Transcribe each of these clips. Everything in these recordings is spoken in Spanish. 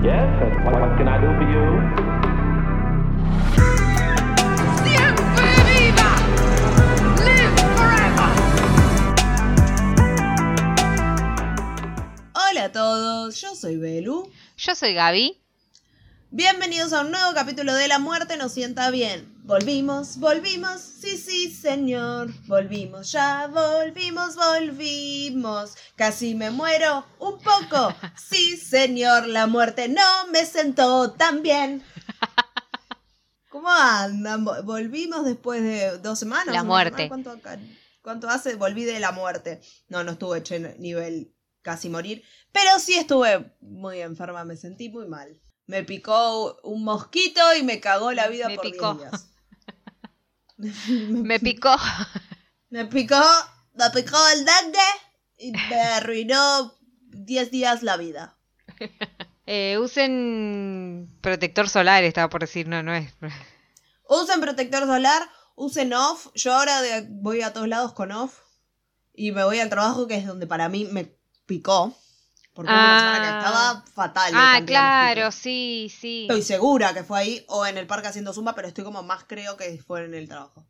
Yes, and what, what can I do for you? ¡Siempre viva! ¡Live forever! Hola a todos, yo soy Belu. Yo soy Gaby. Bienvenidos a un nuevo capítulo de La Muerte nos sienta bien. Volvimos, volvimos, sí, sí, señor. Volvimos, ya volvimos, volvimos. Casi me muero un poco. Sí, señor, la muerte no me sentó tan bien. ¿Cómo andan? Vo- Volvimos después de dos semanas. La muerte. semana, ¿Cuánto, hace? Volví de la muerte. No, no estuve hecho nivel casi morir. Pero sí estuve muy enferma, me sentí muy mal. Me picó un mosquito y me cagó la vida Me por picó. 10 días. Me picó. Me picó, me picó el dengue y me arruinó 10 días la vida. Eh, usen protector solar, estaba por decir, no, no es. Usen protector solar, usen off. Yo ahora de- voy a todos lados con off. Y me voy al trabajo, que es donde para mí me picó. Porque Ah. estaba fatal. Ah, claro, sí, sí. Estoy segura que fue ahí o en el parque haciendo zumba, pero estoy como más creo que fue en el trabajo.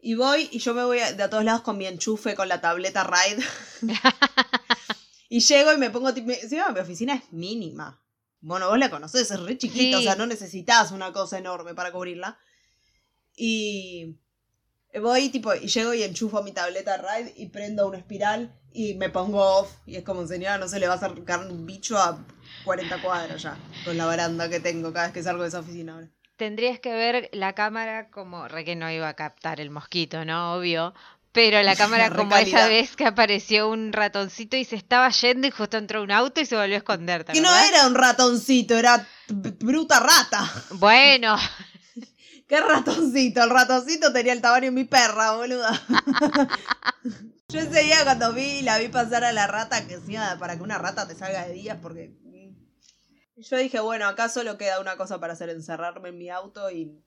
Y voy y yo me voy de a todos lados con mi enchufe, con la tableta Ride. y llego y me pongo... Encima mi oficina es mínima. Bueno, vos la conocés, es re chiquita, Sí. o sea, no necesitas una cosa enorme para cubrirla. Y voy tipo, y llego y enchufo mi tableta Ride y prendo una espiral y me pongo off. Y es como, señora, no se le va a acercar un bicho a 40 cuadros ya, con la baranda que tengo cada vez que salgo de esa oficina ahora. Tendrías que ver la cámara como. Re que no iba a captar el mosquito, ¿no? Obvio. Pero la cámara como esa vez que apareció un ratoncito y se estaba yendo y justo entró un auto y se volvió a esconder. ¿te Que no era un ratoncito, era bruta rata. Bueno, ¿Qué ratoncito? El ratoncito tenía el tamaño de mi perra, boluda. Yo ese día cuando vi, la vi pasar a la rata, que decía para que una rata te salga de días, porque... mm, Yo dije, bueno, acá solo queda una cosa para hacer, encerrarme en mi auto y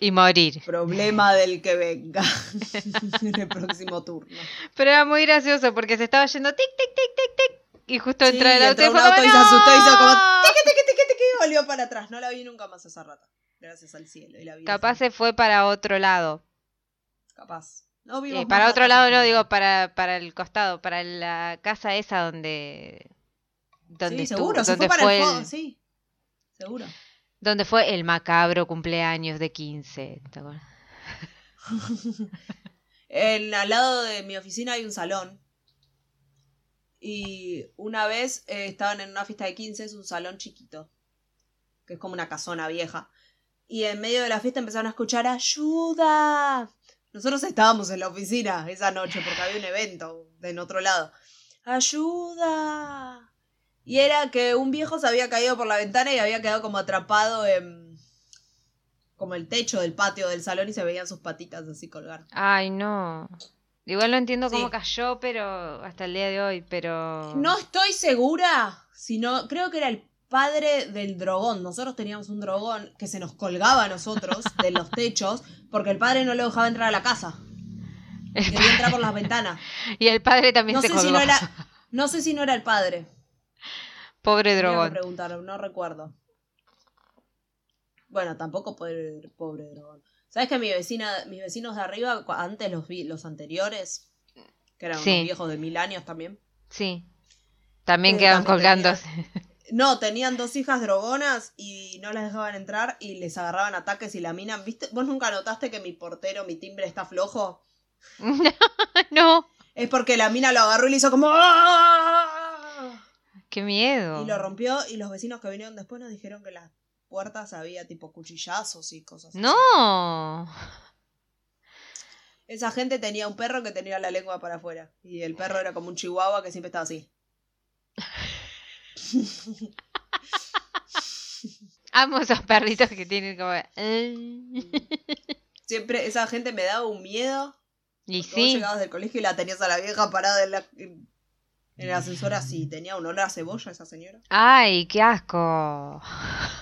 y morir. problema del que venga en el próximo turno. Pero era muy gracioso porque se estaba yendo tic, tic, tic, tic, tic. Y justo Sí, entró el auto y un auto y se asustó y hizo como "No". tiqui, tiqui, tiqui, tiqui, y volvió para atrás. No la vi nunca más esa rata. Gracias al cielo y la vida. Capaz se fue para otro lado. Capaz. No Eh, vimos para otro lado no, digo para, para el costado, para la casa esa donde... donde Sí, estuvo- seguro, se donde fue para fue el el- sí. Seguro. donde fue el macabro cumpleaños de 15. ¿te acuerdas? En, al lado de mi oficina hay un salón. Y una vez eh, estaban en una fiesta de 15, es un salón chiquito. Que es como una casona vieja. Y en medio de la fiesta empezaron a escuchar ¡Ayuda! Nosotros estábamos en la oficina esa noche porque había un evento en otro lado. ¡Ayuda! Y era que un viejo se había caído por la ventana y había quedado como atrapado en como el techo del patio del salón y se veían sus patitas así colgar. Ay, no. Igual no entiendo cómo Sí. cayó, pero hasta el día de hoy, pero... No estoy segura, sino creo que era el padre del dragón. Nosotros teníamos un dragón que se nos colgaba a nosotros de los techos porque el padre no lo dejaba entrar a la casa. Quería entrar por las ventanas. Y el padre también No se sé colgó. si no era, no sé si no era el padre. Pobre Tenía que dragón. preguntar, no recuerdo. Bueno, tampoco pobre, pobre dragón. ¿Sabes que mi vecina, mis vecinos de arriba, antes los vi, los anteriores, que eran Sí. unos viejos de mil años también, Sí. También Eh, quedan también colgándose. No, tenían dos hijas drogonas y no las dejaban entrar y les agarraban ataques y la mina. ¿Viste? ¿Vos nunca notaste que mi portero, mi timbre está flojo? no. Es porque la mina lo agarró y le hizo como. "¡Ah!". Qué miedo. Y lo rompió y los vecinos que vinieron después nos dijeron que las puertas había tipo cuchillazos y cosas así. No. Esa gente tenía un perro que tenía la lengua para afuera. Y el perro era como un chihuahua que siempre estaba así. Amo esos perritos que tienen como... "Eh". Siempre esa gente me daba un miedo. Y Vos sí. llegabas del colegio y la tenías a la vieja parada en, la, en el ascensor así. Tenía un olor a cebolla esa señora. Ay, qué asco.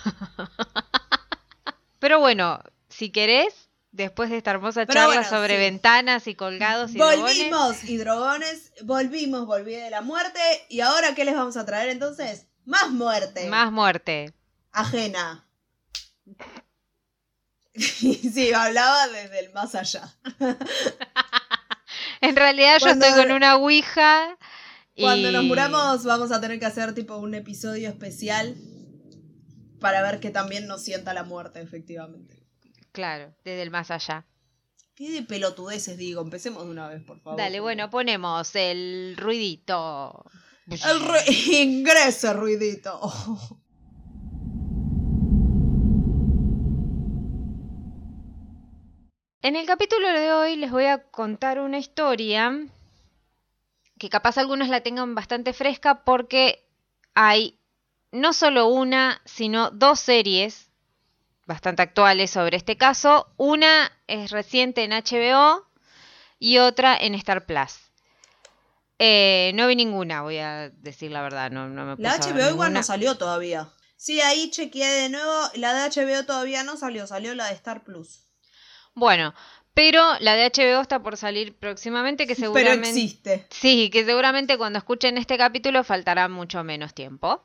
Pero bueno, si querés, después de esta hermosa Pero charla bueno, sobre sí. ventanas y colgados y Volvimos, y drogones. Volvimos, volví de la muerte. ¿Y ahora qué les vamos a traer entonces? Más muerte. Más muerte. Ajena. sí, hablaba desde el más allá. En realidad yo Cuando- estoy con una ouija. y- Cuando nos muramos vamos a tener que hacer tipo un episodio especial para ver que también nos sienta la muerte, efectivamente. Claro, desde el más allá. ¿Qué de pelotudeces digo? Empecemos de una vez, por favor. Dale, bueno, ponemos el ruidito. El ru- ingrese, ruidito. En el capítulo de hoy les voy a contar una historia que capaz algunos la tengan bastante fresca porque hay no solo una, sino dos series bastante actuales sobre este caso. Una es reciente en HBO y otra en Star Plus. Eh, no vi ninguna, voy a decir la verdad. No, no me La HBO igual no salió todavía. Sí, ahí chequeé de nuevo. La de HBO todavía no salió, salió la de Star Plus. Bueno, pero la de HBO está por salir próximamente, que Pero seguramente... existe. Sí, que seguramente cuando escuchen este capítulo faltará mucho menos tiempo.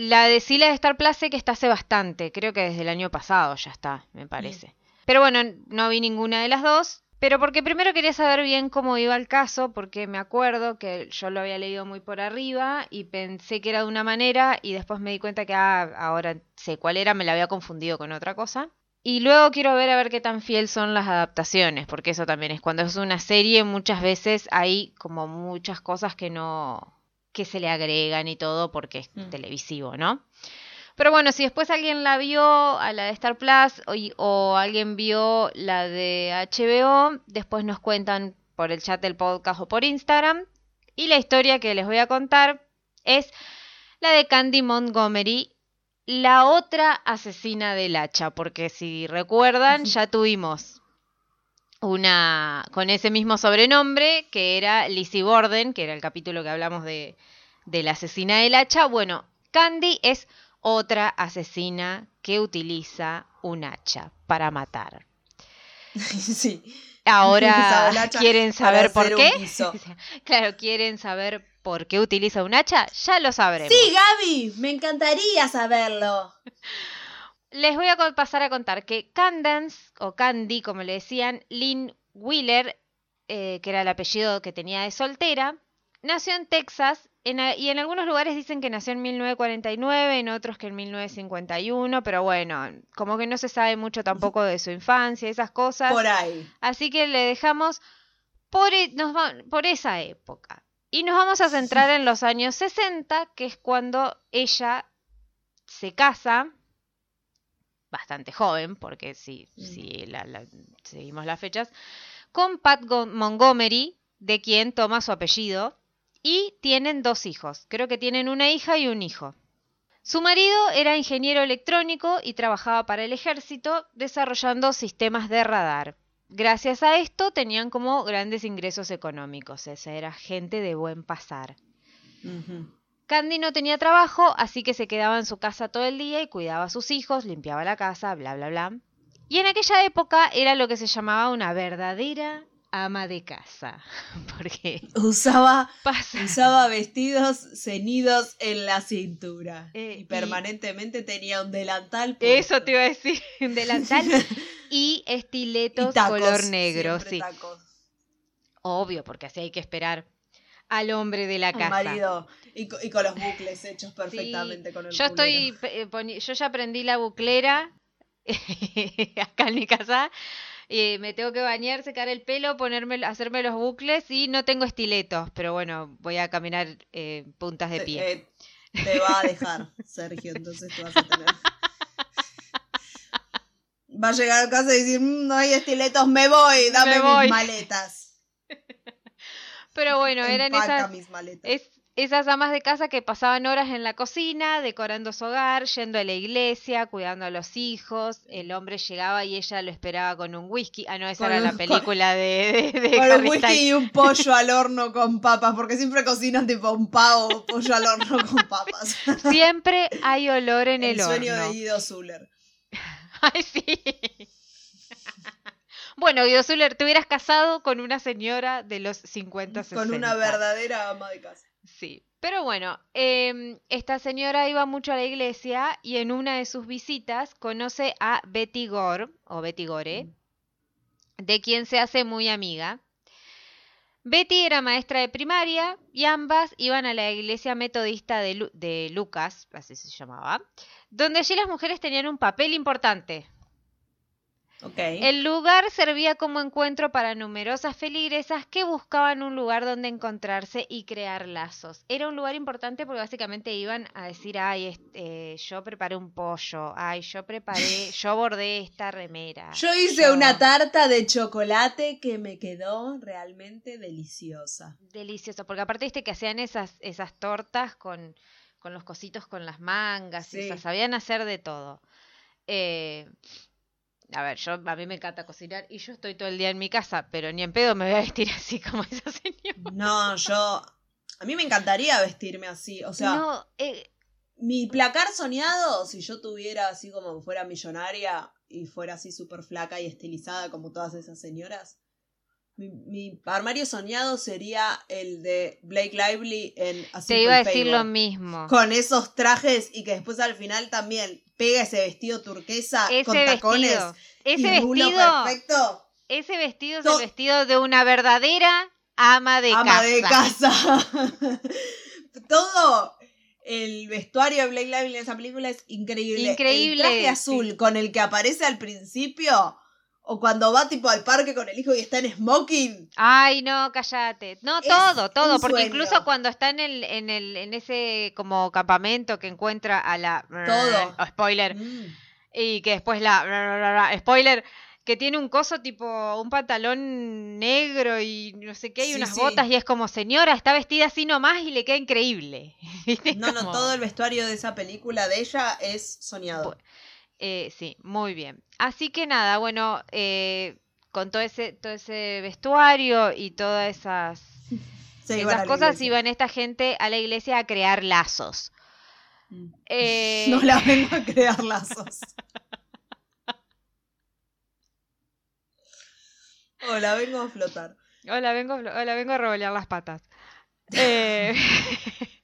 La de Sila de Star sé que está hace bastante, creo que desde el año pasado ya está, me parece. Pero bueno, no vi ninguna de las dos, pero porque primero quería saber bien cómo iba el caso, porque me acuerdo que yo lo había leído muy por arriba y pensé que era de una manera y después me di cuenta que ah, ahora sé cuál era, me la había confundido con otra cosa. Y luego quiero ver a ver qué tan fiel son las adaptaciones, porque eso también es cuando es una serie muchas veces hay como muchas cosas que no que se le agregan y todo porque es Mm. televisivo, ¿no? Pero bueno, si después alguien la vio a la de Star Plus o, o alguien vio la de HBO, después nos cuentan por el chat del podcast o por Instagram. Y la historia que les voy a contar es la de Candy Montgomery, la otra asesina del hacha, porque si recuerdan, ya tuvimos una con ese mismo sobrenombre, que era Lizzie Borden, que era el capítulo que hablamos de, de la asesina del hacha. Bueno, Candy es otra asesina que utiliza un hacha para matar. sí. Ahora quieren saber por qué. claro, quieren saber por qué utiliza un hacha, ya lo sabremos. Sí, Gaby, me encantaría saberlo. Les voy a pasar a contar que Candance, o Candy, como le decían, Lynn Wheeler, eh, que era el apellido que tenía de soltera, nació en Texas en y en algunos lugares dicen que nació en 1949, en otros que en 1951, pero bueno, como que no se sabe mucho tampoco de su infancia, esas cosas. Por ahí. Así que le dejamos por, e- nos va- por esa época. Y nos vamos a centrar en los años 60, que es cuando ella se casa, bastante joven, porque si, Mm. si la- la- seguimos las fechas, con Pat Go- Montgomery, de quien toma su apellido, y tienen dos hijos. Creo que tienen una hija y un hijo. Su marido era ingeniero electrónico y trabajaba para el ejército desarrollando sistemas de radar. Gracias a esto tenían como grandes ingresos económicos. Esa era gente de buen pasar. Candy no tenía trabajo, así que se quedaba en su casa todo el día y cuidaba a sus hijos, limpiaba la casa, bla, bla, bla. Y en aquella época era lo que se llamaba una verdadera ama de casa. Porque Usaba, pasa. usaba vestidos ceñidos en la cintura. Eh, y y- permanentemente tenía un delantal. Eso te iba a decir, un delantal y estiletos color negro, sí. Obvio, porque así hay que esperar al hombre de la casa. marido. Y, co- y con los bucles hechos perfectamente con el Yo estoy, culero. eh, poni- yo ya aprendí la buclera acá en mi casa. eh, me tengo que bañar, secar el pelo, ponerme, hacerme los bucles y no tengo estiletos, pero bueno, voy a caminar eh, puntas de pie. eh, te va a dejar, Sergio, entonces te vas a tener. Va a llegar a casa y decir, "Mm, no hay estiletos, me voy, dame Me mis voy". maletas. Pero bueno, eran esas, mis maletas. es- esas amas de casa que pasaban horas en la cocina, decorando su hogar, yendo a la iglesia, cuidando a los hijos. El hombre llegaba y ella lo esperaba con un whisky. Ah, no, esa Con era la película de, de, de Con un whisky y un pollo al horno con papas, porque siempre cocinan tipo un pavo, pollo al horno con papas. Siempre hay olor en el, el sueño horno. de Guido Zuller. Ay, sí. Bueno, Guido Zuller, te hubieras casado con una señora de los 50, 60. Con una verdadera ama de casa. Sí. Pero bueno, em, esta señora iba mucho a la iglesia y en una de sus visitas conoce a Betty Gore, o Betty Gore, de quien se hace muy amiga. Betty era maestra de primaria y ambas iban a la iglesia metodista de, Lu- de Lucas, así se llamaba, donde allí las mujeres tenían un papel importante. El lugar servía como encuentro para numerosas feligresas que buscaban un lugar donde encontrarse y crear lazos. Era un lugar importante porque básicamente iban a decir, ay, este, yo preparé un pollo, ay, yo preparé, yo bordé esta remera. Yo hice yo- una tarta de chocolate que me quedó realmente deliciosa. Delicioso, porque aparte viste que hacían esas, esas tortas con, con los cositos con las mangas, y, o sea, Sí. sabían hacer de todo. Eh, a ver, yo a mí me encanta cocinar y yo estoy todo el día en mi casa, pero ni en pedo me voy a vestir así como esa señora. No, yo. A mí me encantaría vestirme así. O sea, no, eh, mi placar soñado, si yo tuviera así como fuera millonaria y fuera así súper flaca y estilizada como todas esas señoras. Mi, mi armario soñado sería el de Blake Lively en A te iba a decir Favor. lo mismo. Con esos trajes y que después al final también pega ese vestido turquesa Ese con tacones vestido, ese y vestido, perfecto. ese vestido es el vestido de una verdadera ama de ama casa. de casa. Todo el vestuario de Blake Lively en esa película es increíble. Increíble, El traje azul sí. con el que aparece al principio o cuando va tipo al parque con el hijo y está en smoking. Ay, no, cállate. No, Es todo, todo, porque sueño. incluso cuando está en el, en el, en ese como campamento que encuentra a la Todo. oh, spoiler. Mm. Y que después la spoiler que tiene un coso tipo un pantalón negro y no sé qué, y Sí, unas sí. botas, y es como, señora, está vestida así nomás y le queda increíble. No, no, todo el vestuario de esa película de ella es soñado. Eh, sí, muy bien. Así que nada, bueno, eh, con todo ese, todo ese vestuario y todas esas, Se esas cosas, iban esta gente a la iglesia a crear lazos. Mm. Eh, No la vengo a crear lazos. Hola, vengo a flotar. Hola, vengo, hola, vengo a revolear las patas. Eh,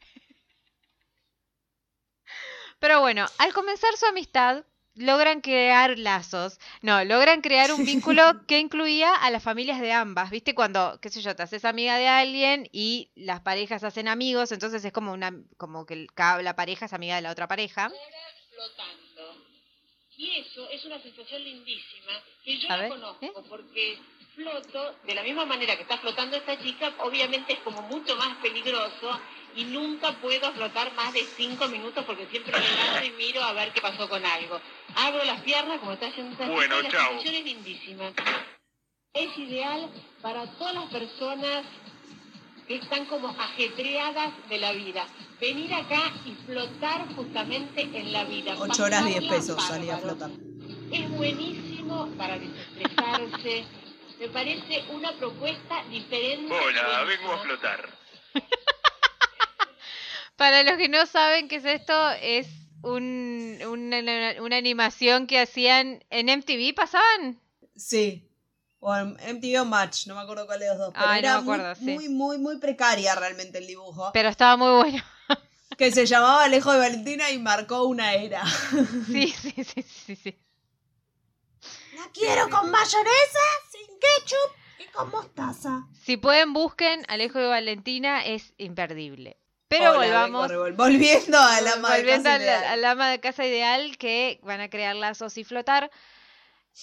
Pero bueno, al comenzar su amistad, logran crear lazos. No, logran crear un vínculo que incluía a las familias de ambas. ¿Viste? Cuando, qué sé yo, te haces amiga de alguien y las parejas hacen amigos, entonces es como una, como que la pareja es amiga de la otra pareja. flotando. Y eso es una sensación lindísima que yo A la ver, conozco ¿eh? porque floto de la misma manera que está flotando esta chica, obviamente es como mucho más peligroso y nunca puedo flotar más de cinco minutos porque siempre levanto y miro a ver qué pasó con algo. Abro las piernas como está haciendo esta Bueno, chica y la chao. sensación es lindísima. Es ideal para todas las personas que están como ajetreadas de la vida. Venir acá y flotar justamente en la vida. 8 horas 10 pasarla pesos salía a flotar. Es buenísimo para desestresarse. Me parece una propuesta diferente. Hola, buenísima. vengo a flotar. Para los que no saben qué es esto, es un- una, una- una animación que hacían en MTV, ¿pasaban? Sí. O en MTV o Match, no me acuerdo cuál de los dos. Pero Ay, no me acuerdo, muy, sí. muy, muy, muy precaria realmente el dibujo. Pero estaba muy bueno. Que se llamaba Alejo de Valentina y marcó una era. Sí, sí, sí, sí, sí. Quiero con mayonesa, sin ketchup y con mostaza. Si pueden, busquen Alejo de Valentina, es imperdible. Pero Hola, volvamos. Volviendo a la volviendo casa al, ideal. al ama de casa ideal que van a crear lazos y flotar.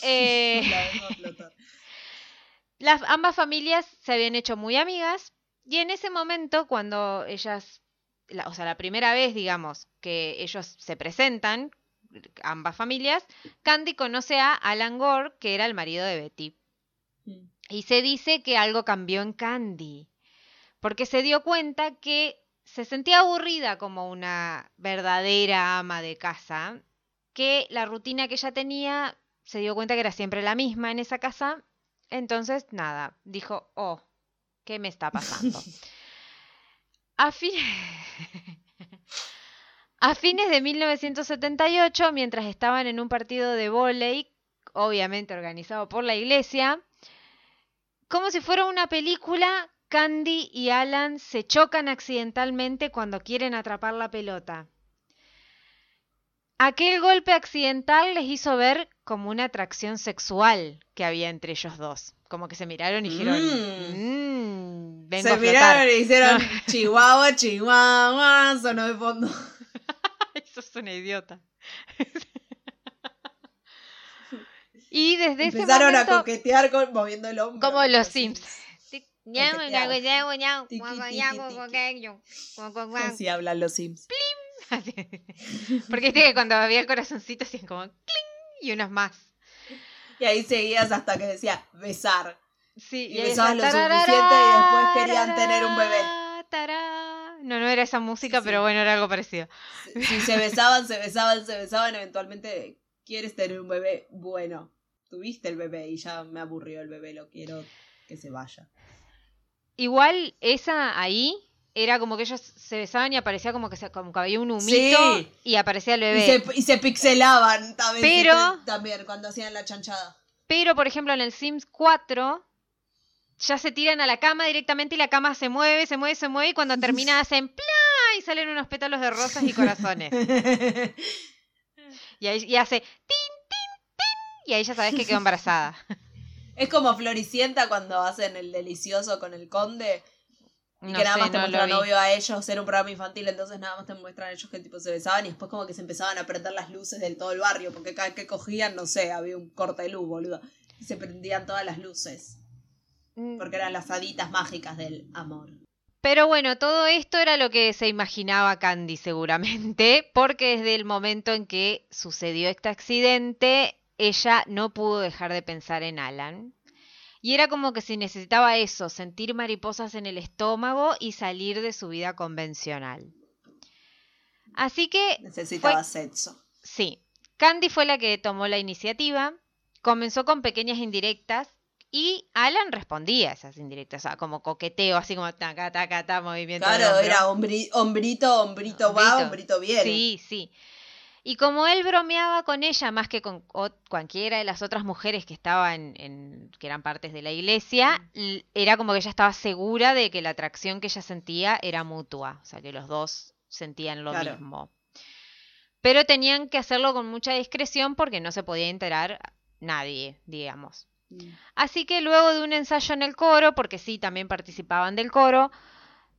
Eh, La flotar. las ambas familias se habían hecho muy amigas y en ese momento cuando ellas, la- o sea, la primera vez, digamos, que ellos se presentan, ambas familias, Candy conoce a Alan Gore, que era el marido de Betty. Mm. Y se dice que algo cambió en Candy, porque se dio cuenta que se sentía aburrida como una verdadera ama de casa, que la rutina que ella tenía se dio cuenta que era siempre la misma en esa casa, entonces nada, dijo, oh, ¿qué me está pasando? A, fin- A fines de 1978, mientras estaban en un partido de vóley, obviamente organizado por la iglesia, como si fuera una película, Candy y Alan se chocan accidentalmente cuando quieren atrapar la pelota. Aquel golpe accidental les hizo ver como una atracción sexual que había entre ellos dos. Como que se miraron y dijeron, "Mm, vengo Se a flotar". miraron y hicieron No. chihuahua, chihuahua, sonó de fondo. Es una idiota. y desde ese Empezaron momento, a coquetear con, moviendo el hombro. como los Sims. Sims. Así hablan los Sims. Porque viste que cuando había el corazoncito hacían como cling y unos más. Y ahí seguías hasta que decía besar. Sí, Y ahí besaban lo suficiente y después querían tener un bebé. No, no era esa música, Sí, sí. pero bueno, era algo parecido. Si- Si se besaban, se besaban, se besaban, eventualmente quieres tener un bebé. Bueno, tuviste el bebé y ya me aburrió el bebé, lo quiero que se vaya. Igual esa ahí era como que ellos se besaban y aparecía como que, se, como que había un humito Sí. y aparecía el Y bebé. se, y se pixelaban también, Pero- también cuando hacían la chanchada. Pero, por ejemplo, en el Sims 4 ya se tiran a la cama directamente y la cama se mueve, se mueve, se mueve y cuando termina hacen ¡plá! y salen unos pétalos de rosas y corazones. Y, ahí, y hace ¡tin, tin, tin! Y ahí ya sabes que quedó embarazada. es como Floricienta cuando hacen el delicioso con el conde. Y No que nada sé, más te no muestran vi. novio a ellos, era un programa infantil, entonces nada más te muestran a ellos que tipo se besaban y después como que se empezaban a prender las luces del todo el barrio, porque cada vez que cogían, no sé, había un corte de luz, boludo. Y se prendían todas las luces, porque eran las haditas mágicas del amor. Pero bueno, todo esto era lo que se imaginaba Candy seguramente, porque desde el momento en que sucedió este accidente, ella no pudo dejar de pensar en Alan. Y era como que si necesitaba eso, sentir mariposas en el estómago y salir de su vida convencional. Así que Necesitaba Fue- sexo. Sí, Candy fue la que tomó la iniciativa, comenzó con pequeñas indirectas y Alan respondía a esas indirectas, o sea, como coqueteo, así como taca, taca, taca, movimiento. Claro, era hombri- hombrito, hombrito va, Hombrito. hombrito viene. Sí, sí. Y como él bromeaba con ella más que con cualquiera de las otras mujeres que estaban en, que eran partes de la iglesia, l- era como que ella estaba segura de que la atracción que ella sentía era mutua, o sea que los dos sentían lo Claro. mismo. Pero tenían que hacerlo con mucha discreción porque no se podía enterar nadie, digamos. Así que luego de un ensayo en el coro, porque sí, también participaban del coro,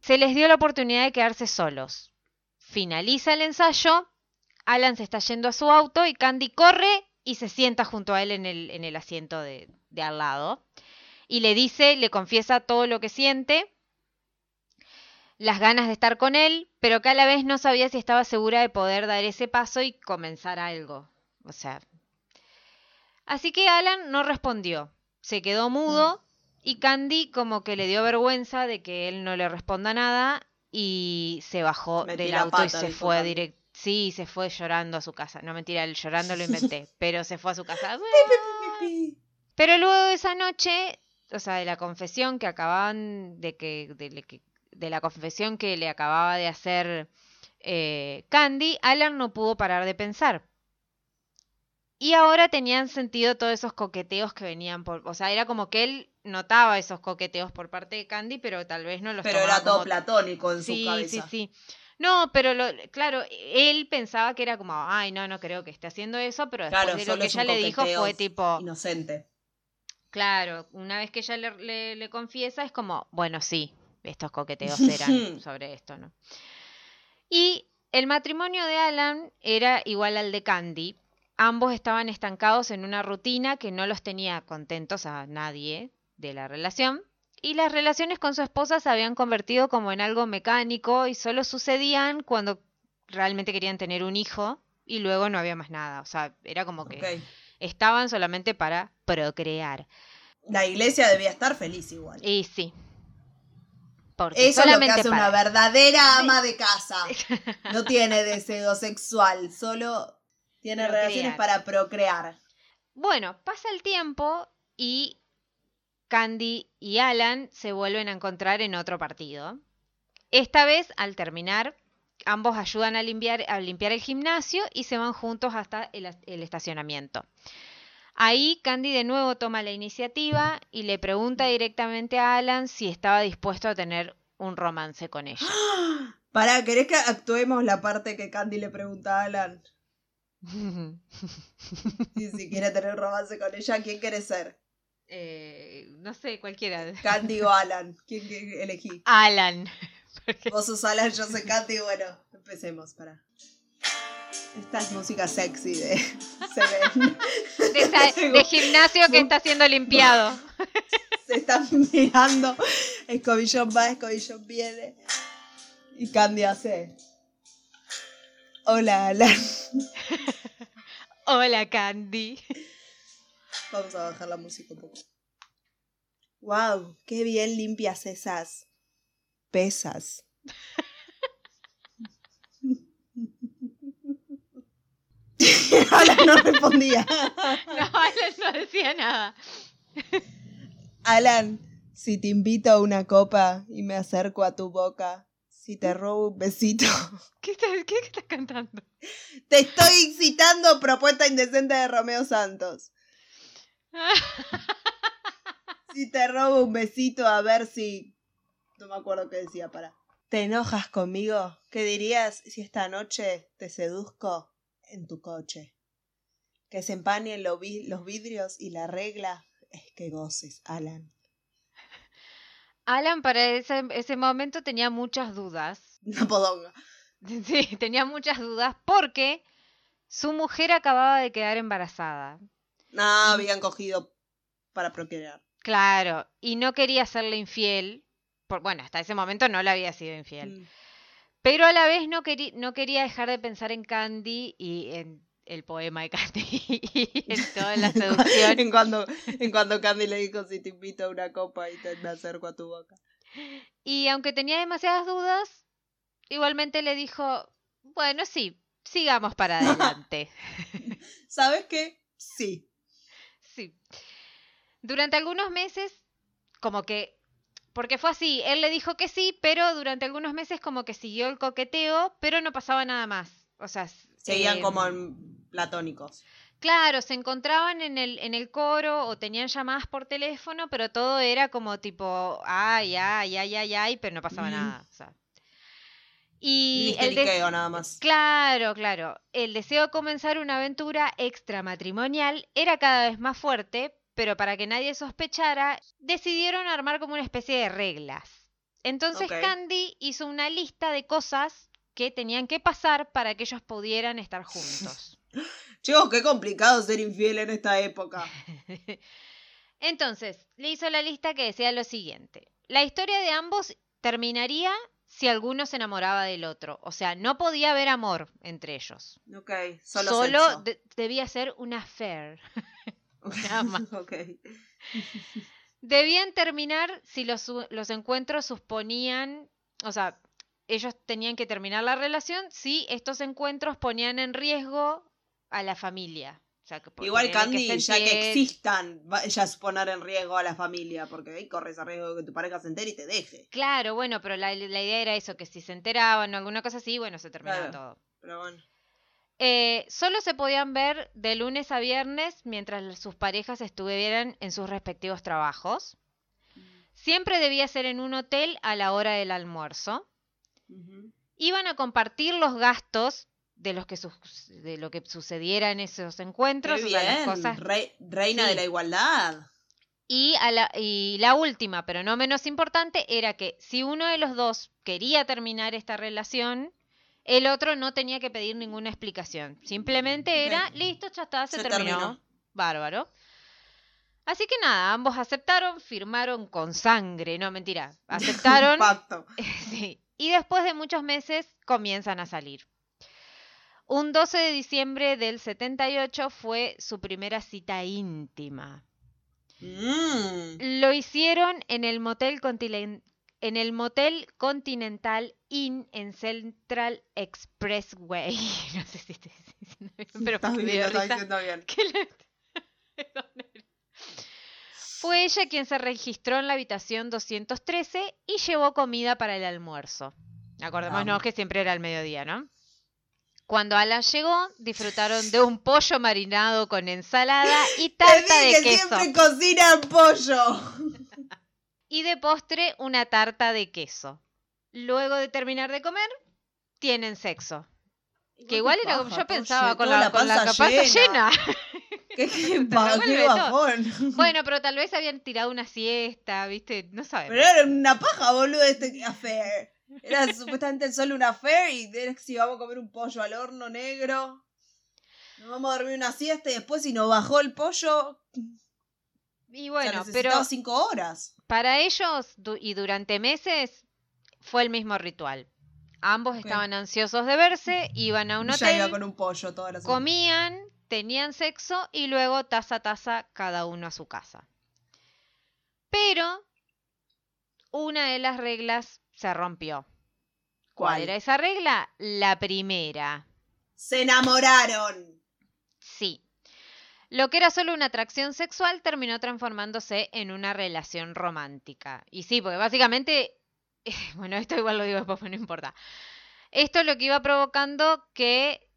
se les dio la oportunidad de quedarse solos. Finaliza el ensayo, Alan se está yendo a su auto y Candy corre y se sienta junto a él en el, en el asiento de, de al lado. Y le dice, le confiesa todo lo que siente, las ganas de estar con él, pero que a la vez no sabía si estaba segura de poder dar ese paso y comenzar algo. O sea, Así que Alan no respondió, se quedó mudo y Candy como que le dio vergüenza de que él no le responda nada y se bajó Metí del auto y se fue directo. Sí, se fue llorando a su casa. No mentira, el llorando lo inventé, pero se fue a su casa. Pero luego de esa noche, o sea, de la confesión que acababan de que de, de la confesión que le acababa de hacer eh, Candy, Alan no pudo parar de pensar. Y ahora tenían sentido todos esos coqueteos que venían por, o sea, era como que él notaba esos coqueteos por parte de Candy, pero tal vez no los Pero era todo como- platónico en Sí, su cabeza. sí, sí. No, pero lo, claro, él pensaba que era como, ay, no, no creo que esté haciendo eso, pero después Claro, de lo que ella le dijo fue tipo, Inocente. Claro, una vez que ella le, le- le confiesa es como, bueno, sí, estos coqueteos eran sobre esto, ¿no? Y el matrimonio de Alan era igual al de Candy. Ambos estaban estancados en una rutina que no los tenía contentos a nadie de la relación. Y las relaciones con su esposa se habían convertido como en algo mecánico y solo sucedían cuando realmente querían tener un hijo y luego no había más nada. O sea, era como que estaban solamente para procrear. La iglesia debía estar feliz igual. Y sí. Porque Eso es lo que solamente hace para- una verdadera ama de casa. No tiene deseo sexual, solo tiene Procrear. relaciones para procrear. Bueno, pasa el tiempo y Candy y Alan se vuelven a encontrar en otro partido. Esta vez, al terminar, ambos ayudan a limpiar, a limpiar el gimnasio y se van juntos hasta el, el estacionamiento. Ahí Candy de nuevo toma la iniciativa y le pregunta directamente a Alan si estaba dispuesto a tener un romance con ella. Pará, ¿querés que actuemos la parte que Candy le pregunta a Alan? Y si quiere tener romance con ella, ¿quién quiere ser? Eh, no sé, cualquiera. Candy o Alan. ¿Quién, quién elegí? Alan. Porque- Vos sos Alan, yo soy Candy. Bueno, empecemos, para. Esta es música sexy de Seven. de, esa- de gimnasio que está siendo limpiado. Se están mirando. Escobillón va, escobillón viene. Y Candy hace. Hola, Alan. Hola, Candy. Vamos a bajar la música un poco. Wow, qué bien limpias esas pesas. Alan no respondía. No, Alan no decía nada. Alan, si te invito a una copa y me acerco a tu boca, si te robo un besito. ¿Qué estás, qué estás cantando? Te estoy citando propuesta indecente de Romeo Santos. Si te robo un besito a ver si... No me acuerdo qué decía, para. ¿Te enojas conmigo? ¿Qué dirías si esta noche te seduzco en tu coche? Que se empañen los vidrios y la regla es que goces, Alan. Alan para ese, ese momento tenía muchas dudas. Una podonga. Sí, tenía muchas dudas porque su mujer acababa de quedar embarazada. No, habían cogido para procrear. Claro, y no quería serle infiel. Por, bueno, hasta ese momento no le había sido infiel. Mm. Pero a la vez no, no quería dejar de pensar en Candy y en el poema de Candy y en toda la seducción. en cuando en cuando Candy le dijo si te invito a una copa y te me acerco a tu boca. Y aunque tenía demasiadas dudas, igualmente le dijo, bueno, sí, sigamos para adelante. ¿Sabes qué? Sí. Sí. Durante algunos meses, como que, porque fue así, él le dijo que sí, pero durante algunos meses como que siguió el coqueteo, pero no pasaba nada más. O sea, Seguían em, como en platónicos. Claro, se encontraban en el, en el coro o tenían llamadas por teléfono, pero todo era como tipo, ay, ay, ay, ay, ay, pero no pasaba nada. o sea. Y el des- nada más. Claro, claro. El deseo de comenzar una aventura extramatrimonial era cada vez más fuerte, pero para que nadie sospechara, decidieron armar como una especie de reglas. Entonces. Candy hizo una lista de cosas que tenían que pasar para que ellos pudieran estar juntos. Chicos, qué complicado ser infiel en esta época. Entonces, le hizo la lista que decía lo siguiente. La historia de ambos terminaría si alguno se enamoraba del otro. O sea, no podía haber amor entre ellos. Ok, solo, Solo, de- debía ser un affair. nada. Debían terminar si los, los encuentros suponían, o sea, ellos tenían que terminar la relación si estos encuentros ponían en riesgo a la familia. O sea, que Igual Candy, ya que existan, va- ya es poner en riesgo a la familia, porque ahí corres a riesgo de que tu pareja se entere y te deje. Claro, bueno, pero la, la idea era eso, que si se enteraban o alguna cosa así, bueno, se terminaba Claro. todo. Pero bueno. Eh, solo se podían ver de lunes a viernes mientras sus parejas estuvieran en sus respectivos trabajos. Siempre debía ser en un hotel a la hora del almuerzo. Iban a compartir los gastos de, los que su- de lo que sucediera en esos encuentros, Qué o sea, las cosas. rei- reina Sí. de la igualdad. Y, a la, y la última, pero no menos importante, era que si uno de los dos quería terminar esta relación, el otro no tenía que pedir ninguna explicación. Simplemente era, Ok. listo, ya está, se, Se terminó. terminó. Bárbaro. Así que nada, ambos aceptaron, firmaron con sangre, no mentira, aceptaron Pacto. Sí. Y después de muchos meses comienzan a salir. Un 12 de diciembre del 78 fue su primera cita íntima. Mm. Lo hicieron en el motel Continen- en el motel Continental Inn en Central Expressway. No sé si estoy diciendo bien, pero me bien. Fue ella quien se registró en la habitación 213 y llevó comida para el almuerzo. Acordémonos Vamos. que siempre era al mediodía, ¿no? Cuando Alan llegó, disfrutaron de un pollo marinado con ensalada y tarta de dije, queso. siempre cocinan pollo. Y de postre, una tarta de queso. Luego de terminar de comer, tienen sexo. Que igual era como yo pensaba, con la, con la panza llena. Qué, qué, qué todo. bajón. Bueno, pero tal vez habían tirado una siesta, ¿viste? No sabemos. Pero era una paja, boludo, este affair. Era supuestamente solo un affair y era que si vamos a comer un pollo al horno negro. Nos vamos a dormir una siesta y después si nos bajó el pollo, Y o sea, bueno, pero cinco horas. para ellos du- y durante meses fue el mismo ritual. Ambos estaban ansiosos de verse, iban a un ya iba con un pollo toda la semana. comían, tenían sexo y luego taza a taza cada uno a su casa. Pero una de las reglas se rompió. ¿Cuál, ¿Cuál? era esa regla? La primera. Se enamoraron. Sí. Lo que era solo una atracción sexual terminó transformándose en una relación romántica. Y sí, porque básicamente, bueno, esto igual lo digo después, pero no importa. Esto es lo que iba provocando que,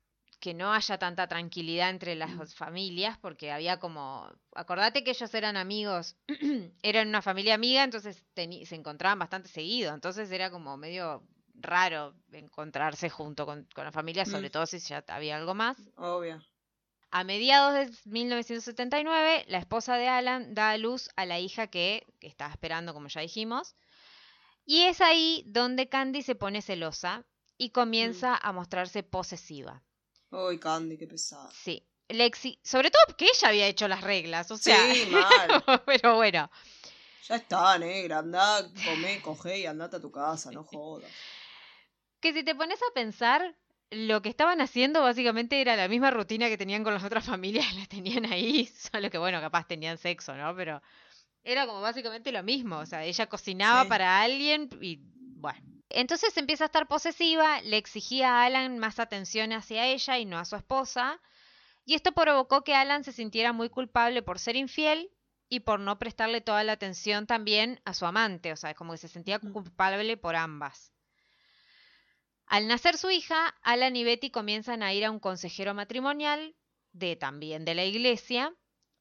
que no haya tanta tranquilidad entre las familias, porque había como, acordate que ellos eran amigos, eran una familia amiga, entonces teni- se encontraban bastante seguido, entonces era como medio raro encontrarse junto con, con la familia, sobre Mm. todo si ya había algo más. Obvio. A mediados de 1979, la esposa de Alan da a luz a la hija que, que estaba esperando, como ya dijimos. Y es ahí donde Candy se pone celosa y comienza a mostrarse posesiva. Uy, Candy, qué pesada. Sí. Le exi- Sobre todo porque ella había hecho las reglas, o sea. Sí, mal. pero bueno. Ya está, negra. Andá, comé, coge y andate a tu casa, no jodas. Que si te pones a pensar, lo que estaban haciendo básicamente era la misma rutina que tenían con las otras familias, la tenían ahí, solo que bueno, capaz tenían sexo, ¿no? Pero era como básicamente lo mismo, o sea, ella cocinaba Sí. para alguien y bueno. Entonces empieza a estar posesiva, le exigía a Alan más atención hacia ella y no a su esposa, y esto provocó que Alan se sintiera muy culpable por ser infiel y por no prestarle toda la atención también a su amante, o sea, como que se sentía culpable por ambas. Al nacer su hija, Alan y Betty comienzan a ir a un consejero matrimonial, de también de la iglesia,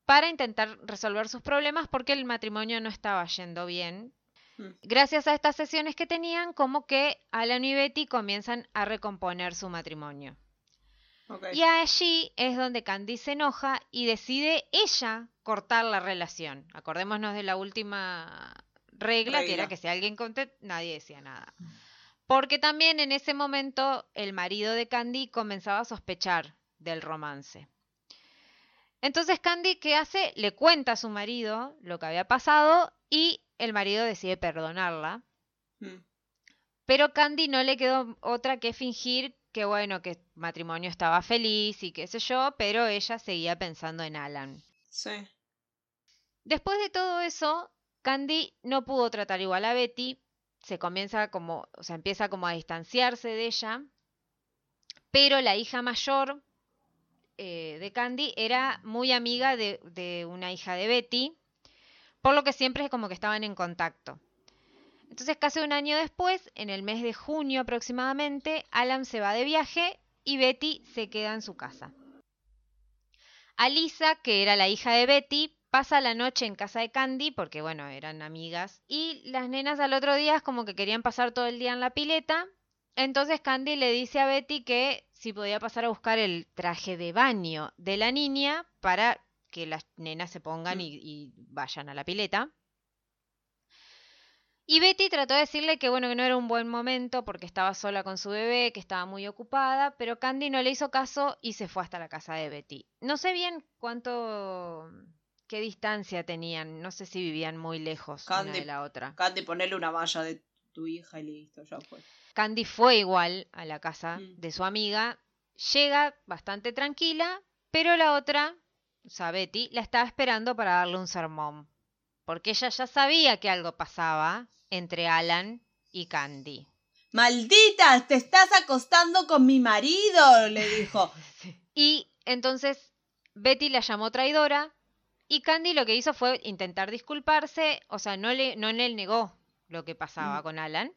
para intentar resolver sus problemas porque el matrimonio no estaba yendo bien. Mm. Gracias a estas sesiones que tenían, como que Alan y Betty comienzan a recomponer su matrimonio. Y allí es donde Candy se enoja y decide ella cortar la relación. Acordémonos de la última regla, que era que si alguien conté, nadie decía nada. Porque también en ese momento el marido de Candy comenzaba a sospechar del romance. Entonces Candy, ¿qué hace? Le cuenta a su marido lo que había pasado y el marido decide perdonarla. Mm. Pero Candy no le quedó otra que fingir que bueno, que el matrimonio estaba feliz y qué sé yo, pero ella seguía pensando en Alan. Sí. Después de todo eso, Candy no pudo tratar igual a Betty, se comienza como, o sea, empieza como a distanciarse de ella, pero la hija mayor eh, de Candy era muy amiga de, de una hija de Betty, por lo que siempre es como que estaban en contacto. Entonces, casi un año después, en el mes de junio aproximadamente, Alan se va de viaje y Betty se queda en su casa. Alisa, que era la hija de Betty, pasa la noche en casa de Candy, porque bueno, eran amigas, y las nenas al otro día es como que querían pasar todo el día en la pileta. Entonces Candy le dice a Betty que si podía pasar a buscar el traje de baño de la niña para que las nenas se pongan y, y vayan a la pileta. Y Betty trató de decirle que bueno, que no era un buen momento porque estaba sola con su bebé, que estaba muy ocupada, pero Candy no le hizo caso y se fue hasta la casa de Betty. No sé bien cuánto, qué distancia tenían, no sé si vivían muy lejos una de la otra. Candy, ponele una malla de tu hija y listo, ya fue. Candy fue igual a la casa Mm. de su amiga, llega bastante tranquila, pero la otra, o sea, Betty, la estaba esperando para darle un sermón, porque ella ya sabía que algo pasaba entre Alan y Candy. ¡Maldita! ¡Te estás acostando con mi marido! Le dijo. Y entonces Betty la llamó traidora y Candy lo que hizo fue intentar disculparse, o sea, no le, no le negó lo que pasaba Mm. con Alan,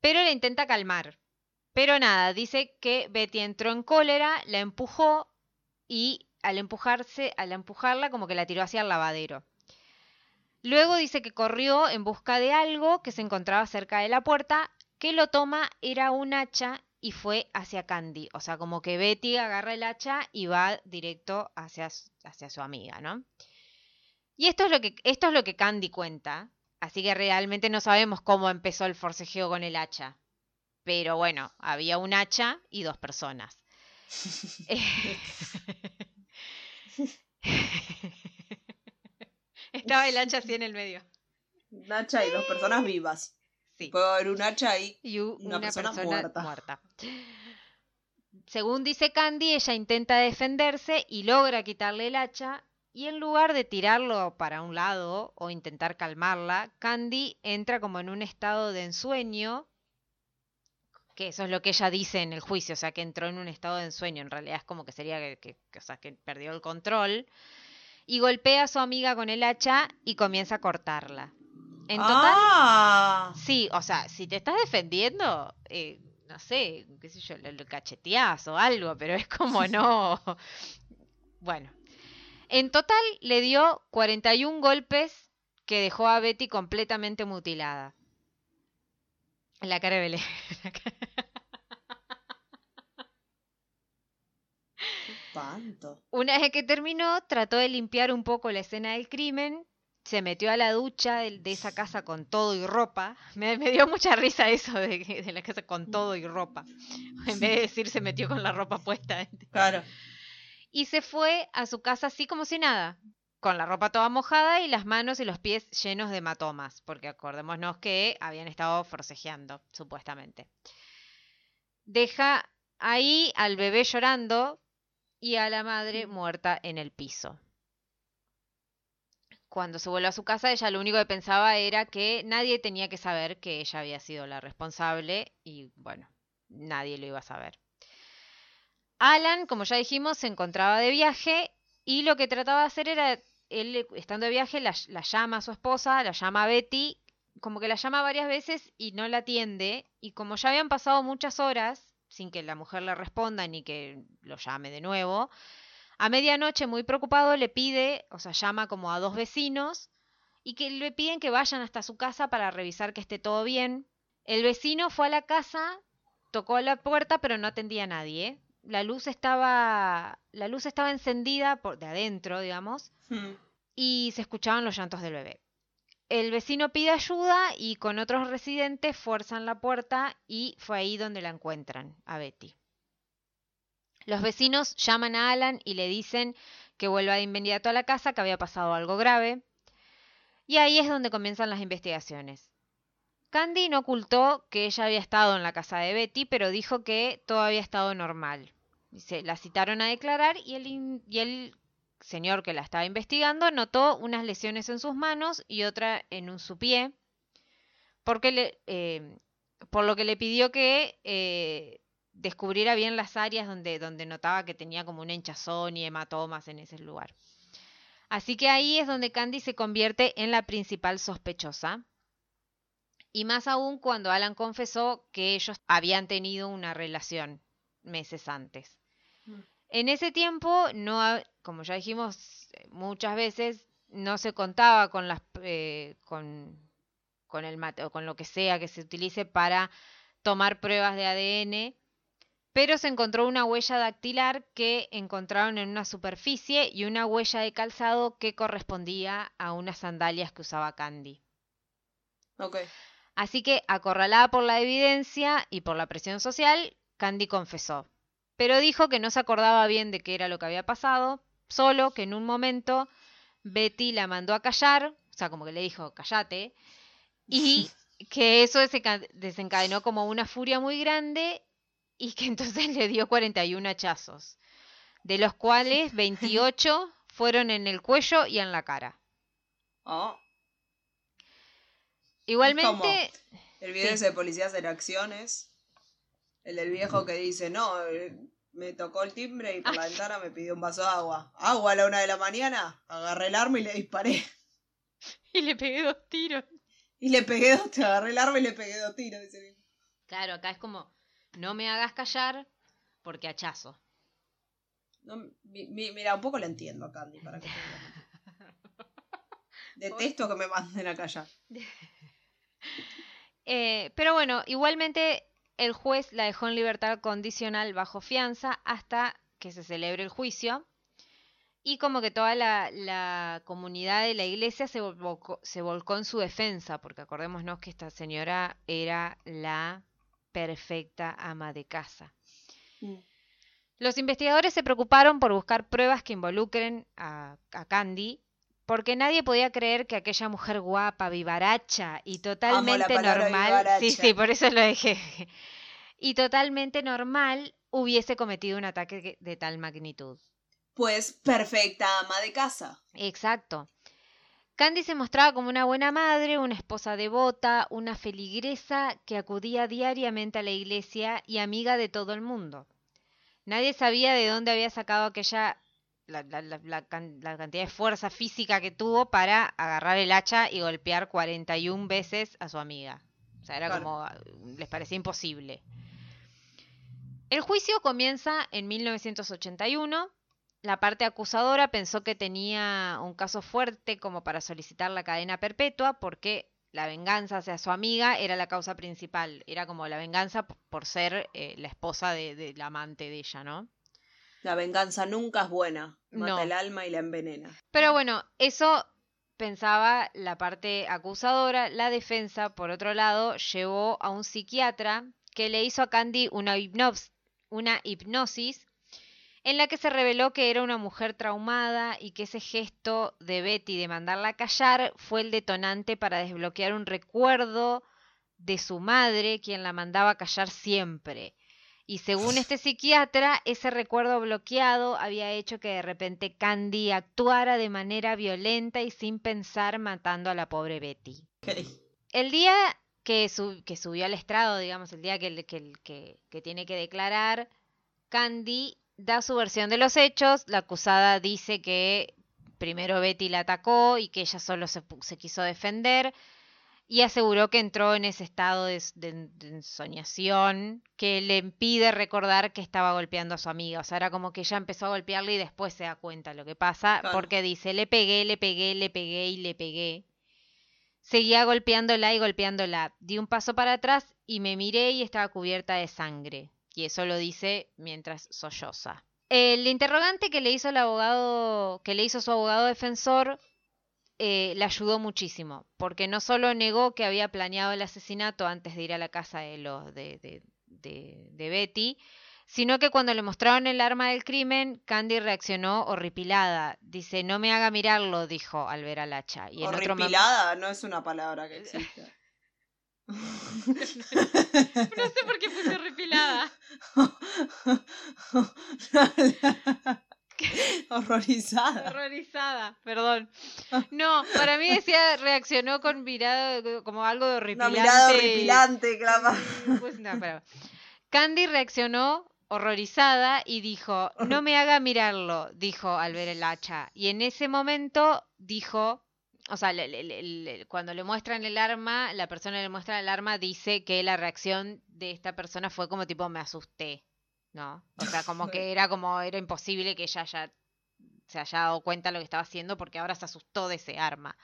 pero le intenta calmar. Pero nada, dice que Betty entró en cólera, la empujó y al empujarse, al empujarla como que la tiró hacia el lavadero. Luego dice que corrió en busca de algo que se encontraba cerca de la puerta, que lo toma era un hacha y fue hacia Candy. O sea, como que Betty agarra el hacha y va directo hacia, hacia su amiga, ¿no? Y esto es, lo que, esto es lo que Candy cuenta. Así que realmente no sabemos cómo empezó el forcejeo con el hacha. Pero bueno, había un hacha y dos personas. Estaba el hacha así en el medio. Un hacha y dos personas vivas. Sí. Puede haber un hacha y Y Una persona muerta. Según dice Candy, ella intenta defenderse y logra quitarle el hacha. Y en lugar de tirarlo para un lado o intentar calmarla, Candy entra como en un estado de ensueño. Que eso es lo que ella dice en el juicio, o sea, que entró en un estado de ensueño. En realidad es como que sería que, que- que, o sea, que perdió el control. Y golpea a su amiga con el hacha y comienza a cortarla. En total, Ah, Sí, o sea, si te estás defendiendo, eh, no sé, qué sé yo, lo, lo cacheteás o algo, pero es como no. Bueno, en total le dio 41 golpes que dejó a Betty completamente mutilada. La cara de Belén. espanto. Una vez que terminó, trató de limpiar un poco la escena del crimen, se metió a la ducha de, de esa casa con todo y ropa. Me, me dio mucha risa eso de la casa con todo y ropa. En vez de decir se metió con la ropa puesta. Claro. Y se fue a su casa así como si nada, con la ropa toda mojada y las manos y los pies llenos de hematomas, porque acordémonos que habían estado forcejeando, supuestamente. Deja ahí al bebé llorando y a la madre muerta en el piso. Cuando se volvió a su casa, ella lo único que pensaba era que nadie tenía que saber que ella había sido la responsable y bueno, nadie lo iba a saber. Alan, como ya dijimos, se encontraba de viaje y lo que trataba de hacer era, él estando de viaje, la, la llama a su esposa, la llama a Betty, como que la llama varias veces y no la atiende. Y como ya habían pasado muchas horas sin que la mujer le responda ni que lo llame de nuevo, a medianoche, muy preocupado, le pide, o sea, llama como a dos vecinos y que le piden que vayan hasta su casa para revisar que esté todo bien. El vecino fue a la casa, tocó a la puerta, pero no atendía a nadie. La luz estaba, la luz estaba encendida por de adentro, digamos, Hmm. y se escuchaban los llantos del bebé. El vecino pide ayuda y con otros residentes fuerzan la puerta y fue ahí donde la encuentran, a Betty. Los vecinos llaman a Alan y le dicen que vuelva de inmediato a la casa, que había pasado algo grave. Y ahí es donde comienzan las investigaciones. Candy no ocultó que ella había estado en la casa de Betty, pero dijo que todo había estado normal. La citaron a declarar y in- y señor que la estaba investigando notó unas lesiones en sus manos y otra en un su pie, porque le, eh, por lo que le pidió que eh, descubriera bien las áreas donde, donde notaba que tenía como una hinchazón y hematomas en ese lugar. Así que ahí es donde Candy se convierte en la principal sospechosa. Y más aún cuando Alan confesó que ellos habían tenido una relación meses antes. Mm. En ese tiempo, no, como ya dijimos eh, muchas veces, no se contaba con las eh, con, con el mate- o con lo que sea que se utilice para tomar pruebas de ADN, pero se encontró una huella dactilar que encontraron en una superficie y una huella de calzado que correspondía a unas sandalias que usaba Candy. Así que, acorralada por la evidencia y por la presión social, Candy confesó. Pero dijo que no se acordaba bien de qué era lo que había pasado, solo que en un momento Betty la mandó a callar, o sea, como que le dijo, callate, y que eso desenca- desencadenó como una furia muy grande y que entonces le dio 41 hachazos, de los cuales 28 fueron en el cuello y en la cara. Oh, Igualmente, el video Sí. ese de policías en acciones. El del viejo que dice, no, eh, me tocó el timbre y por la ventana me pidió un vaso de agua. Agua a la una de la mañana. Agarré el arma y le disparé. y le pegué dos tiros. Y le pegué dos, te agarré el arma y le pegué dos tiros. Dice. Claro, acá es como no me hagas callar porque hachazo. No, mi- mi- mira, un poco lo entiendo Candy, para que. Detesto que me manden a callar. Eh, pero bueno, igualmente el juez la dejó en libertad condicional bajo fianza hasta que se celebre el juicio. Y como que toda la, la comunidad de la iglesia se volcó, se volcó en su defensa, porque acordémonos que esta señora era la perfecta ama de casa. Mm. Los investigadores se preocuparon por buscar pruebas que involucren a, a Candy, porque nadie podía creer que aquella mujer guapa, vivaracha y totalmente normal, sí, vivaracha. sí, por eso lo dejé, y totalmente normal hubiese cometido un ataque que- de tal magnitud. Pues perfecta ama de casa. Exacto. Candy se mostraba como una buena madre, una esposa devota, una feligresa que acudía diariamente a la iglesia y amiga de todo el mundo. Nadie sabía de dónde había sacado aquella la, la- la- la can- la cantidad de fuerza física que tuvo para agarrar el hacha y golpear 41 veces a su amiga. O sea, era Claro. como les parecía imposible. El juicio comienza en 1981 la parte acusadora pensó que tenía un caso fuerte como para solicitar la cadena perpetua porque la venganza hacia su amiga era la causa principal. Era como la venganza por ser eh, la esposa de- del amante de ella, ¿no? La venganza nunca es buena. Mata No. el alma y la envenena. Pero bueno, eso pensaba la parte acusadora. La defensa, por otro lado, llevó a un psiquiatra que le hizo a Candy una, hipnos- una hipnosis en la que se reveló que era una mujer traumada y que ese gesto de Betty de mandarla a callar fue el detonante para desbloquear un recuerdo de su madre, quien la mandaba a callar siempre. Y según este psiquiatra, ese recuerdo bloqueado había hecho que de repente Candy actuara de manera violenta y sin pensar matando a la pobre Betty. El día que, que subió al estrado, digamos, el día que, tiene que declarar, Candy da su versión de los hechos. La acusada dice que primero Betty la atacó y que ella solo se, se quiso defender. Y aseguró que entró en ese estado de, de- de ensoñación que le impide recordar que estaba golpeando a su amiga. O sea, era como que ella empezó a golpearle y después se da cuenta lo que pasa. Claro. Porque dice, le pegué, le pegué, le pegué y le pegué. Seguía golpeándola y golpeándola. Di un paso para atrás y me miré y estaba cubierta de sangre. Y eso lo dice mientras solloza. El interrogante que le hizo el abogado, que le hizo su abogado defensor, eh, le ayudó muchísimo, porque no solo negó que había planeado el asesinato antes de ir a la casa de los de, de- de- de Betty, sino que cuando le mostraron el arma del crimen, Candy reaccionó horripilada. Dice, no me haga mirarlo, dijo al ver al hacha. Y en otro Horripilada no es una palabra que existe. No sé por qué puse horripilada. Horrorizada. Horrorizada, perdón. No, para mí decía, reaccionó con mirada como algo de Una horripilante. mirada horripilante, claro. Sí, pues no, pero- Candy reaccionó horrorizada y dijo, no me haga mirarlo, dijo al ver el hacha. Y en ese momento dijo, o sea, le- le- le- le- cuando le muestran el arma, la persona le muestra el arma, dice que la reacción de esta persona fue como tipo, me asusté, ¿no? O sea, como que era como, era imposible que ella haya, se haya dado cuenta de lo que estaba haciendo porque ahora se asustó de ese arma.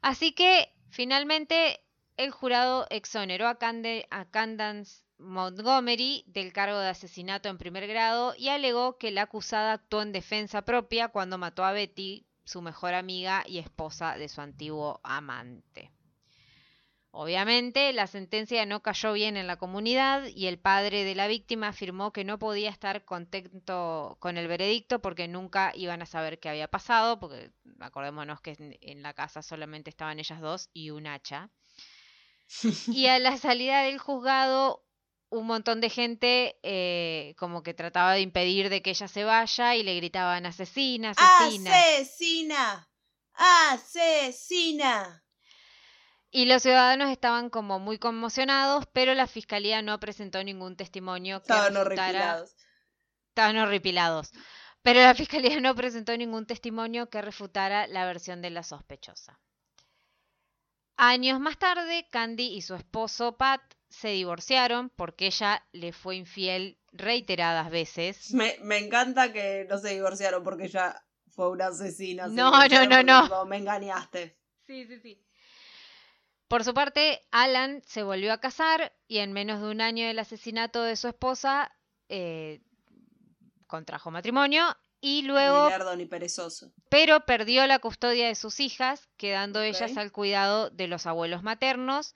Así que, finalmente, el jurado exoneró a, Cande- a Candance Montgomery del cargo de asesinato en primer grado y alegó que la acusada actuó en defensa propia cuando mató a Betty, su mejor amiga y esposa de su antiguo amante. Obviamente, la sentencia no cayó bien en la comunidad y el padre de la víctima afirmó que no podía estar contento con el veredicto porque nunca iban a saber qué había pasado, porque acordémonos que en, la casa solamente estaban ellas dos y un hacha. Y a la salida del juzgado, un montón de gente eh, como que trataba de impedir de que ella se vaya y le gritaban asesina, asesina. ¡Asesina! ¡Asesina! Y los ciudadanos estaban como muy conmocionados, pero la fiscalía no presentó ningún testimonio que Estaban refutara- horripilados. Estaban horripilados. Pero la fiscalía no presentó ningún testimonio que refutara la versión de la sospechosa. Años más tarde, Candy y su esposo Pat se divorciaron porque ella le fue infiel reiteradas veces. Me, me encanta que no se divorciaron porque ella fue una asesina. se No, no, no, no. Me engañaste. Sí, sí, sí. Por su parte, Alan se volvió a casar y en menos de un año del asesinato de su esposa eh, contrajo matrimonio y luego, Ni ni perezoso. pero perdió la custodia de sus hijas, quedando ellas al cuidado de los abuelos maternos,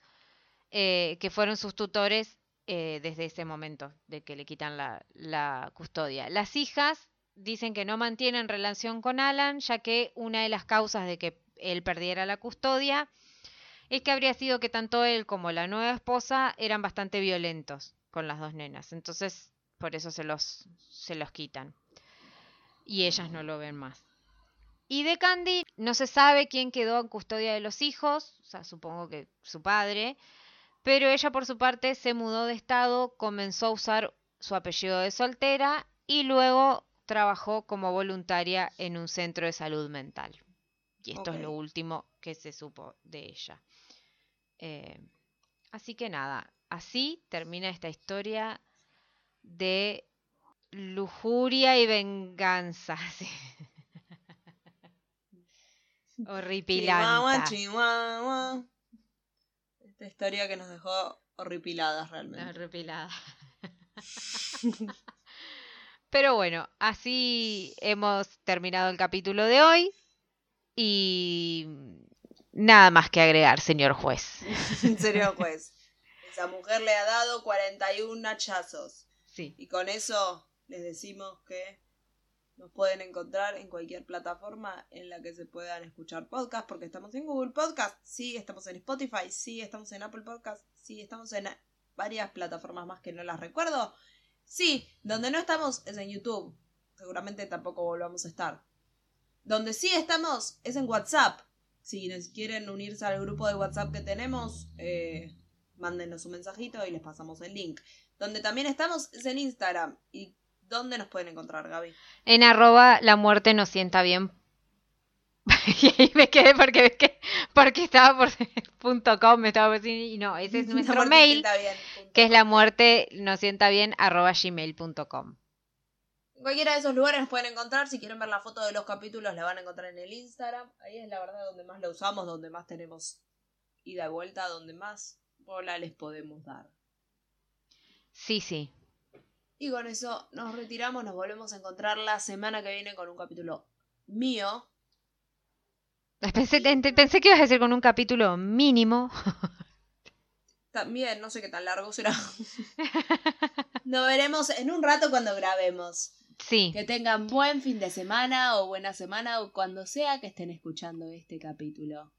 eh, que fueron sus tutores eh, desde ese momento de que le quitan la, la custodia. Las hijas dicen que no mantienen relación con Alan, ya que una de las causas de que él perdiera la custodia es que habría sido que tanto él como la nueva esposa eran bastante violentos con las dos nenas. Entonces, por eso se los, se los quitan. Y ellas no lo ven más. Y de Candy no se sabe quién quedó en custodia de los hijos, o sea, supongo que su padre, pero ella por su parte se mudó de estado, comenzó a usar su apellido de soltera y luego trabajó como voluntaria en un centro de salud mental. Y esto es lo último que se supo de ella. Eh, así que nada, así termina esta historia de lujuria y venganza. sí. Chihuahua, Horripilante. chihuahua. Esta historia que nos dejó horripiladas realmente. Horripilada. Pero bueno, así hemos terminado el capítulo de hoy. Y nada más que agregar, señor juez. serio, pues. Esa mujer le ha dado 41 hachazos. Sí. Y con eso les decimos que nos pueden encontrar en cualquier plataforma en la que se puedan escuchar podcasts, porque estamos en Google Podcast, sí, estamos en Spotify, sí, estamos en Apple Podcast, sí, estamos en varias plataformas más que no las recuerdo. Sí, donde no estamos es en YouTube. Seguramente tampoco volvamos a estar. Donde sí estamos es en WhatsApp. Si nos quieren unirse al grupo de WhatsApp que tenemos, eh, mándenos un mensajito y les pasamos el link. Donde también estamos es en Instagram. ¿Y dónde nos pueden encontrar, Gaby? En arroba la muerte no sienta bien. y ahí me quedé porque, porque estaba por punto .com, me estaba por y no, ese es nuestro mail, bien, que es la muerte no sienta bien arroba gmail.com. En cualquiera de esos lugares nos pueden encontrar. Si quieren ver la foto de los capítulos, la van a encontrar en el Instagram. Ahí es la verdad donde más la usamos, donde más tenemos ida y vuelta, donde más bola les podemos dar. Sí, sí. Y con eso nos retiramos, nos volvemos a encontrar la semana que viene con un capítulo mío. Pensé que ibas a decir con un capítulo mínimo. También, no sé qué tan largo será. Nos veremos en un rato cuando grabemos. Sí, Que tengan buen fin de semana o buena semana o cuando sea que estén escuchando este capítulo.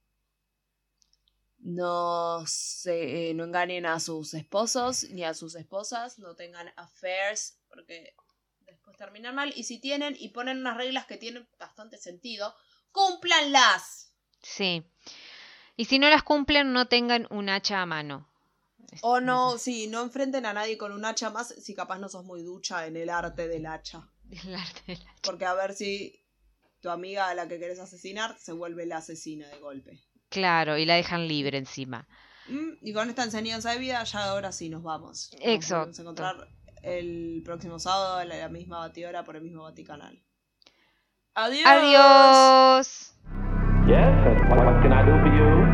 No se, eh, no engañen a sus esposos ni a sus esposas, no tengan affairs porque después terminan mal. Y si tienen y ponen unas reglas que tienen bastante sentido, cúmplanlas. sí. Y si no las cumplen, no tengan un hacha a mano. O no, sí, no enfrenten a nadie con un hacha más si capaz no sos muy ducha en el arte del hacha. El arte del hacha. Porque a ver si tu amiga a la que querés asesinar se vuelve la asesina de golpe. Claro, y la dejan libre encima. Mm, Y con esta enseñanza de vida, ya ahora sí nos vamos. Nos Exacto. volvemos a encontrar el próximo sábado a la misma batidora por el mismo Vaticanal. Adiós. Adiós. Yes, what can I do for you?